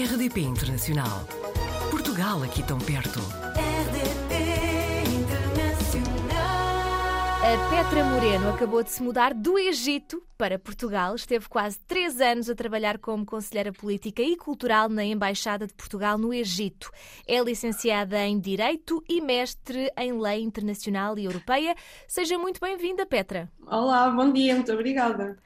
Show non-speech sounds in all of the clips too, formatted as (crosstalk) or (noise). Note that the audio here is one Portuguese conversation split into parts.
RDP Internacional. Portugal aqui tão perto. RDP Internacional. A Petra Moreno acabou de se mudar do Egito para Portugal. Esteve quase três anos a trabalhar como conselheira política e cultural na Embaixada de Portugal no Egito. É licenciada em Direito e mestre em Lei Internacional e Europeia. Seja muito bem-vinda, Petra. Olá, bom dia, muito obrigada.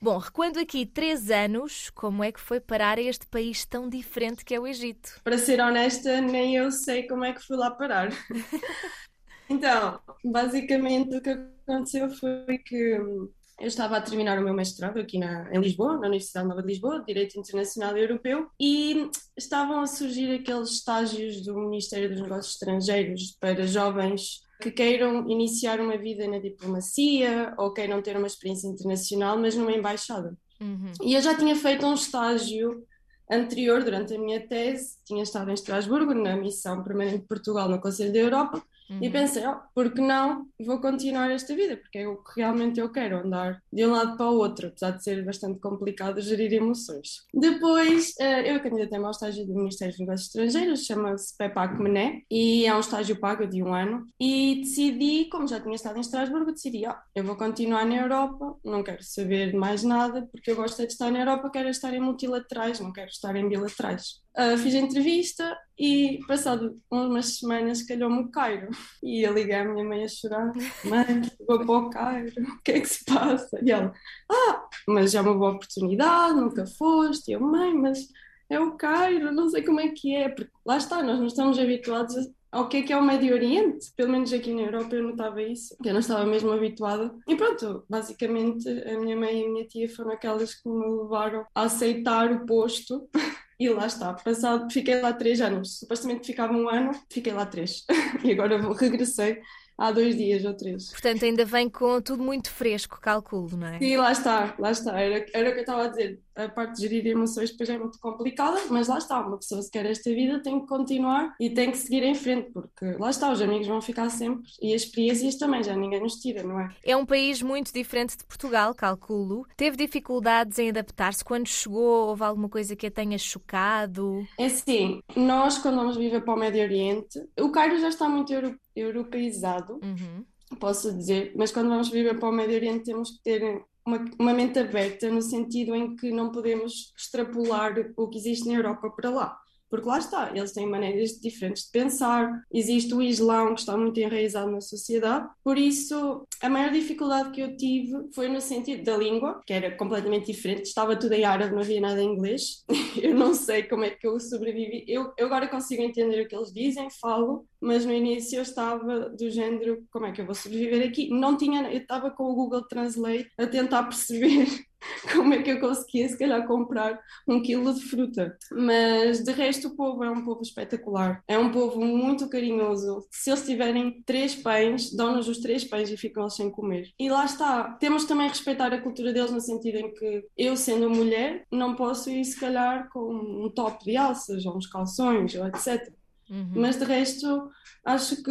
Bom, recuando aqui três anos, como é que foi parar a este país tão diferente que é o Egito? Para ser honesta, nem eu sei como é que fui lá parar. (laughs) Então, basicamente o que aconteceu foi que hum, eu estava a terminar o meu mestrado aqui na, em Lisboa, na Universidade Nova de Lisboa, de Direito Internacional e Europeu, e estavam a surgir aqueles estágios do Ministério dos Negócios Estrangeiros para jovens que queiram iniciar uma vida na diplomacia ou queiram ter uma experiência internacional, mas numa embaixada. Uhum. E eu já tinha feito um estágio anterior durante a minha tese, tinha estado em Estrasburgo, na missão permanente de Portugal no Conselho da Europa, e pensei, oh, por que não vou continuar esta vida? Porque é o que realmente eu quero, andar de um lado para o outro, apesar de ser bastante complicado gerir emoções. Depois, eh, eu candidatei-me ao estágio do Ministério dos Negócios Estrangeiros, chama-se PEPAC Mené, e é um estágio pago de um ano, e decidi, como já tinha estado em Estrasburgo, decidi, oh, eu vou continuar na Europa, não quero saber mais nada, porque eu gosto de estar na Europa, quero estar em multilaterais, não quero estar em bilaterais. Uh, fiz a entrevista e, passado umas semanas, calhou-me o Cairo. E eu liguei à minha mãe a chorar: Mãe, vou para o Cairo, o que é que se passa? E ela: Ah, mas é uma boa oportunidade, nunca foste. E eu: Mãe, mas é o Cairo, não sei como é que é. Porque lá está, nós não estamos habituados ao que é que é o Médio Oriente. Pelo menos aqui na Europa eu notava isso, que eu não estava mesmo habituada. E pronto, basicamente a minha mãe e a minha tia foram aquelas que me levaram a aceitar o posto. (laughs) E lá está, passado, fiquei lá três anos. Supostamente ficava um ano, fiquei lá três. (laughs) E agora regressei há dois dias ou três. Portanto, ainda vem com tudo muito fresco, calculo, não é? E lá está, lá está. Era, era o que eu estava a dizer. A parte de gerir emoções depois é muito complicada, mas lá está. Uma pessoa se quer esta vida tem que continuar e tem que seguir em frente, porque lá está, os amigos vão ficar sempre e as experiências também, já ninguém nos tira, não é? É um país muito diferente de Portugal, calculo. Teve dificuldades em adaptar-se quando chegou? Houve alguma coisa que a tenha chocado? É assim, nós quando vamos viver para o Médio Oriente, o Cairo já está muito euro- europeizado, Uhum. posso dizer, mas quando vamos viver para o Médio Oriente temos que ter uma, uma mente aberta no sentido em que não podemos extrapolar o que existe na Europa para lá. Porque lá está, eles têm maneiras diferentes de pensar, existe o Islão que está muito enraizado na sociedade, por isso a maior dificuldade que eu tive foi no sentido da língua, que era completamente diferente, estava tudo em árabe, não havia nada em inglês, (laughs) eu não sei como é que eu sobrevivi, eu, eu agora consigo entender o que eles dizem, falo, mas no início eu estava do género, como é que eu vou sobreviver aqui? Não tinha, eu estava com o Google Translate a tentar (laughs) perceber (laughs) como é que eu conseguia, se calhar, comprar um quilo de fruta. Mas de resto, o povo é um povo espetacular, é um povo muito carinhoso. Se eles tiverem três pães, dão-nos os três pães e ficam eles sem comer. E lá está, temos também respeitar a cultura deles no sentido em que eu, sendo mulher, não posso ir, se calhar, com um top de alças ou uns calções ou etc. Uhum. Mas de resto, acho que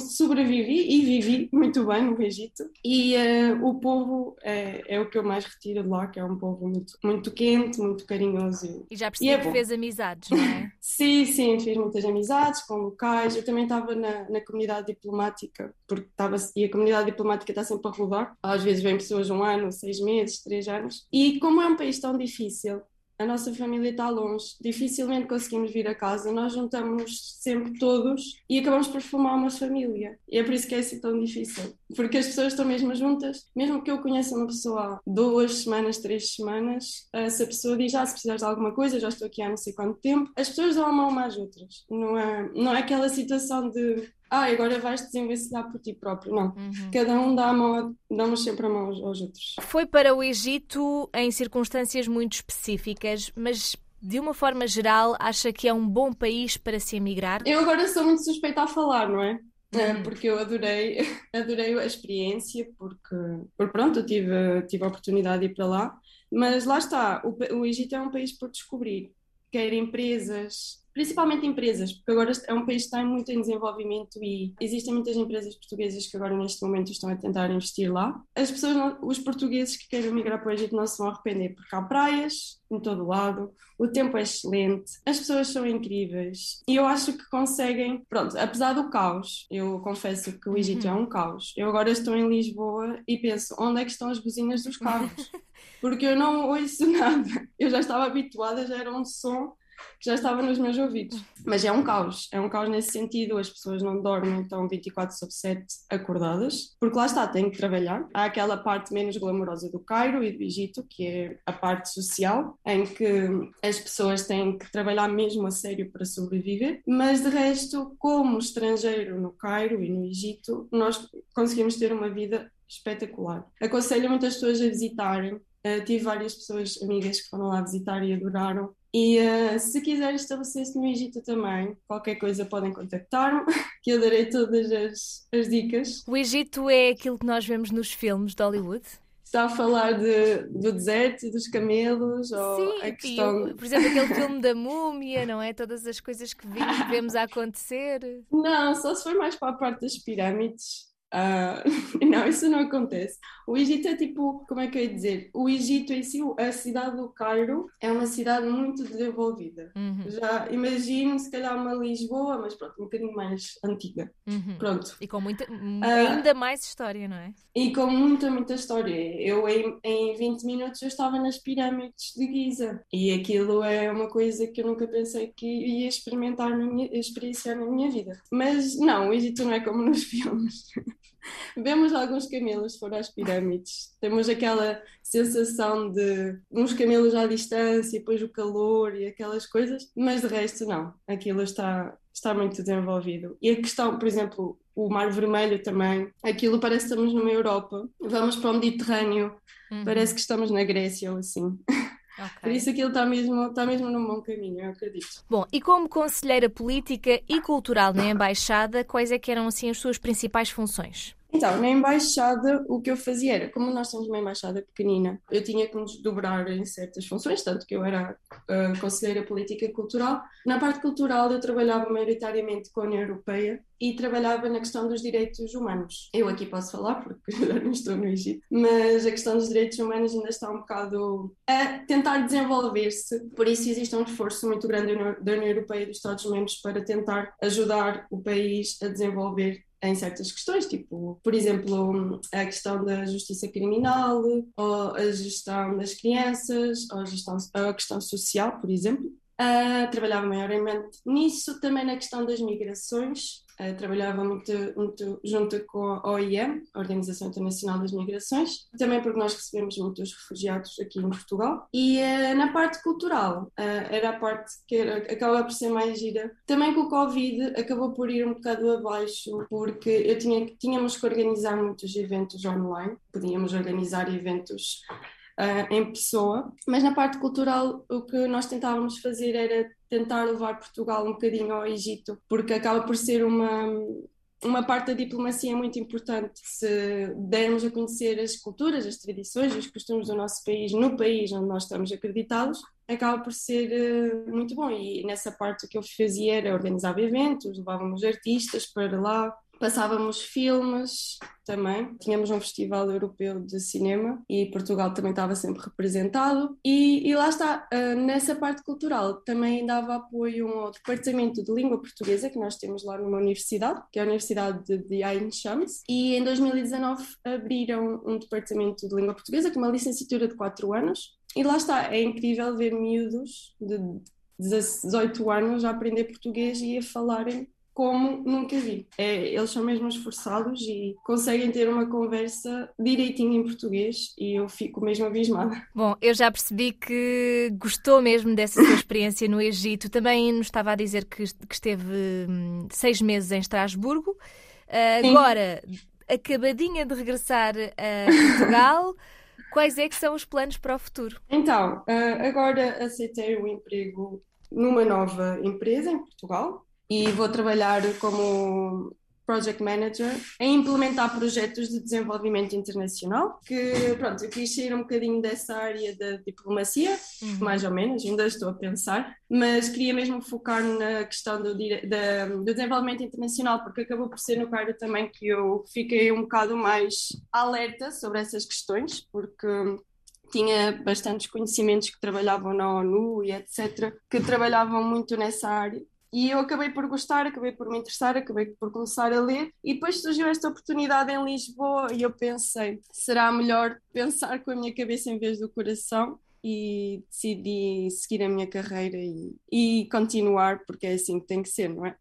sobrevivi e vivi muito bem no Egito. E eh, o povo é, é o que eu mais retiro de lá, que é um povo muito, muito quente, muito carinhoso. E já E percebi é que bom. fez amizades, não é? (laughs) Sim, sim, fiz muitas amizades com locais. Eu também estava na, na comunidade diplomática, porque estava, e a comunidade diplomática está sempre a rodar. Às vezes vêm pessoas um ano, seis meses, três anos. E como é um país tão difícil, a nossa família está longe, dificilmente conseguimos vir a casa, nós juntamos sempre todos e acabamos por formar uma família. E é por isso que é assim tão difícil, porque as pessoas estão mesmo juntas, mesmo que eu conheça uma pessoa há duas semanas, três semanas, eh, se a pessoa diz, ah, se precisares de alguma coisa, já estou aqui há não sei quanto tempo, as pessoas dão a mão umas às outras. Não é, não é aquela situação de, ah, agora vais desenvencilhar por ti próprio. Não. Uhum. Cada um dá a mão, damos sempre a mão aos, aos outros. Foi para o Egito em circunstâncias muito específicas, mas de uma forma geral, acha que é um bom país para se emigrar? Eu agora sou muito suspeita a falar, não é? Eh, Uhum. Porque eu adorei, (laughs) adorei a experiência, porque, porque pronto, eu tive, tive a oportunidade de ir para lá, mas lá está, o, o Egito é um país por descobrir, quer empresas, principalmente empresas, porque agora é um país que está muito em desenvolvimento e existem muitas empresas portuguesas que agora neste momento estão a tentar investir lá. As pessoas, os portugueses que querem migrar para o Egito não se vão arrepender, porque há praias em todo o lado, o tempo é excelente, as pessoas são incríveis e eu acho que conseguem, pronto, apesar do caos, eu confesso que o Egito é um caos. Eu agora estou em Lisboa e penso, onde é que estão as buzinas dos carros? (laughs) Porque eu não ouço (laughs) nada. Eu já estava habituada, já era um som que já estava nos meus ouvidos. Mas é um caos, é um caos nesse sentido, as pessoas não dormem, estão 24 sobre 7 acordadas, porque lá está, têm que trabalhar. Há aquela parte menos glamourosa do Cairo e do Egito, que é a parte social, em que as pessoas têm que trabalhar mesmo a sério para sobreviver, mas de resto, como estrangeiro no Cairo e no Egito, nós conseguimos ter uma vida espetacular. Aconselho muitas pessoas a visitarem. Uh, tive várias pessoas, amigas, que foram lá visitar e adoraram. E uh, se quiserem estabelecer-se no Egito também, qualquer coisa podem contactar-me, (laughs) que eu darei todas as, as dicas. O Egito é aquilo que nós vemos nos filmes de Hollywood? Está a falar de, do deserto, dos camelos, ou Sim, a questão... por exemplo, aquele filme da múmia, não é? Todas as coisas que vimos, vemos a acontecer. Não, só se for mais para a parte das pirâmides. Uh, (laughs) não, isso não acontece. O Egito é tipo, como é que eu ia dizer? O Egito em si, a cidade do Cairo, é uma cidade muito desenvolvida. Uhum. Já imagino, se calhar, uma Lisboa, mas pronto, um bocadinho mais antiga. Uhum. Pronto. E com muita, uh, ainda mais história, não é? E com muita, muita história. Eu, em, em 20 minutos, eu estava nas pirâmides de Giza. E aquilo é uma coisa que eu nunca pensei que ia experimentar, na minha, experienciar na minha vida. Mas não, o Egito não é como nos (laughs) filmes. Vemos alguns camelos fora às pirâmides. Temos aquela sensação de uns camelos à distância, e depois o calor e aquelas coisas, mas de resto não. Aquilo está, está muito desenvolvido. E a questão, por exemplo, o Mar Vermelho também, aquilo parece que estamos numa Europa. Vamos para o Mediterrâneo, uhum. parece que estamos na Grécia ou assim. Okay. Por isso aquilo está mesmo, está mesmo num bom caminho, eu acredito. Bom, e como conselheira política e cultural na Embaixada, quais é que eram assim as suas principais funções? Então, na embaixada, o que eu fazia era, como nós temos uma embaixada pequenina, eu tinha que nos dobrar em certas funções, tanto que eu era uh, conselheira política e cultural. Na parte cultural, eu trabalhava maioritariamente com a União Europeia e trabalhava na questão dos direitos humanos. Eu aqui posso falar, porque (laughs) já não estou no Egito, mas a questão dos direitos humanos ainda está um bocado a tentar desenvolver-se. Por isso, existe um esforço muito grande da União Europeia e dos Estados-membros para tentar ajudar o país a desenvolver em certas questões, tipo, por exemplo, a questão da justiça criminal, ou a gestão das crianças, ou a, gestão, a questão social, por exemplo. Uh, trabalhava maiormente nisso, também na questão das migrações, Uh, trabalhava muito, muito junto com a OIM, a Organização Internacional das Migrações, também porque nós recebemos muitos refugiados aqui em Portugal. E uh, na parte cultural, uh, era a parte que era, acaba por ser mais gira. Também com o Covid acabou por ir um bocado abaixo, porque eu tinha, tínhamos que organizar muitos eventos online, podíamos organizar eventos uh, em pessoa, mas na parte cultural o que nós tentávamos fazer era tentar levar Portugal um bocadinho ao Egito, porque acaba por ser uma uma parte da diplomacia muito importante. Se dermos a conhecer as culturas, as tradições os costumes do nosso país no país onde nós estamos acreditados, acaba por ser uh, muito bom. E nessa parte o que eu fazia era organizar eventos, levávamos artistas para lá, Passávamos filmes também, tínhamos um festival europeu de cinema e Portugal também estava sempre representado. E, e lá está, uh, nessa parte cultural também dava apoio ao departamento de língua portuguesa que nós temos lá numa universidade, que é a Universidade de Ain Shams. E em 2019 abriram um departamento de língua portuguesa com uma licenciatura de 4 anos. E lá está, é incrível ver miúdos de 18 anos a aprender português e a falarem como nunca vi. É, eles são mesmo esforçados e conseguem ter uma conversa direitinho em português e eu fico mesmo abismada. Bom, eu já percebi que gostou mesmo dessa sua experiência no Egito. Também nos estava a dizer que, que esteve hum, seis meses em Estrasburgo. Uh, agora, acabadinha de regressar a Portugal. (laughs) Quais é que são os planos para o futuro? Então, uh, agora aceitei um emprego numa nova empresa em Portugal, e vou trabalhar como Project Manager em implementar projetos de desenvolvimento internacional, que pronto, eu quis sair um bocadinho dessa área da diplomacia, Uhum. mais ou menos, ainda estou a pensar, mas queria mesmo focar na questão do, da- do desenvolvimento internacional, porque acabou por ser no Cairo também que eu fiquei um bocado mais alerta sobre essas questões, porque tinha bastantes conhecimentos que trabalhavam na ONU e etc., que trabalhavam muito nessa área. E eu acabei por gostar, acabei por me interessar, acabei por começar a ler, e depois surgiu esta oportunidade em Lisboa, e eu pensei: será melhor pensar com a minha cabeça em vez do coração? E decidi seguir a minha carreira e, e continuar, porque é assim que tem que ser, não é?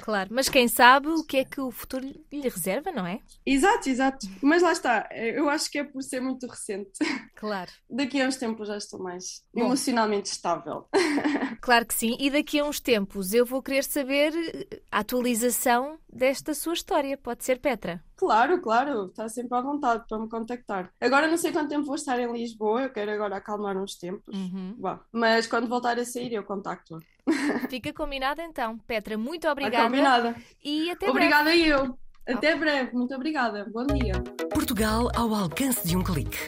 Claro, mas quem sabe o que é que o futuro lhe reserva, não é? Exato, exato. Mas lá está, eu acho que é por ser muito recente. Claro. Daqui a uns tempos já estou mais Bom. emocionalmente estável. Claro que sim. E daqui a uns tempos eu vou querer saber a atualização desta sua história. Pode ser, Petra? Claro, claro, está sempre à vontade para me contactar. Agora não sei quanto tempo vou estar em Lisboa, eu quero agora acalmar uns tempos. Uhum. Bom, mas quando voltar a sair eu contacto-a. (laughs) Fica combinado então. Petra, muito Está obrigada. combinada. E até breve. Obrigada eu. Até breve, muito obrigada. Bom dia. Portugal ao alcance de um clique.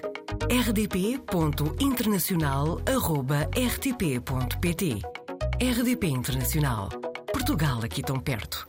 rdp.internacional.rtp.pt RDP Internacional. Portugal aqui tão perto.